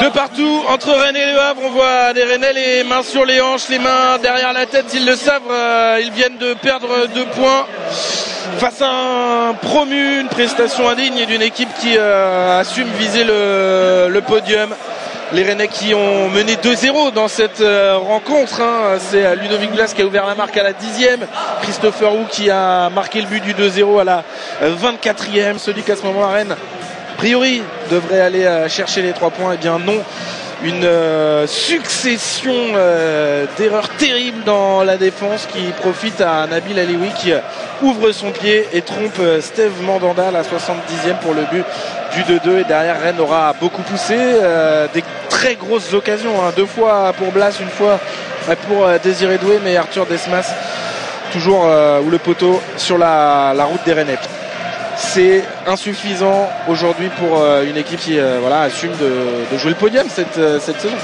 De partout, entre Rennes et Le Havre, on voit des Rennais les mains sur les hanches, les mains derrière la tête, ils le savent, euh, ils viennent de perdre deux points face à un promu, une prestation indigne d'une équipe qui euh, assume viser le, podium. Les Rennais qui ont mené 2-0 dans cette euh, rencontre. Hein. C'est Ludovic Blas qui a ouvert la marque à la 10e. Christopher Wu qui a marqué le but du 2-0 à la 24e. Celui qu'à ce moment à Rennes priori devrait aller euh, chercher les trois points. et eh bien non, une euh, succession euh, d'erreurs terribles dans la défense qui profite à Nabil Alioui qui ouvre son pied et trompe Steve Mandanda à la 70e pour le but du 2-2 et derrière Rennes aura beaucoup poussé des très grosses occasions hein. deux fois pour Blas une fois pour Désiré Doué mais Arthur Desmas toujours ou le poteau sur la, la route des Rennais c'est insuffisant aujourd'hui pour euh, une équipe qui euh, voilà, assume de, jouer le podium cette, euh, cette saison.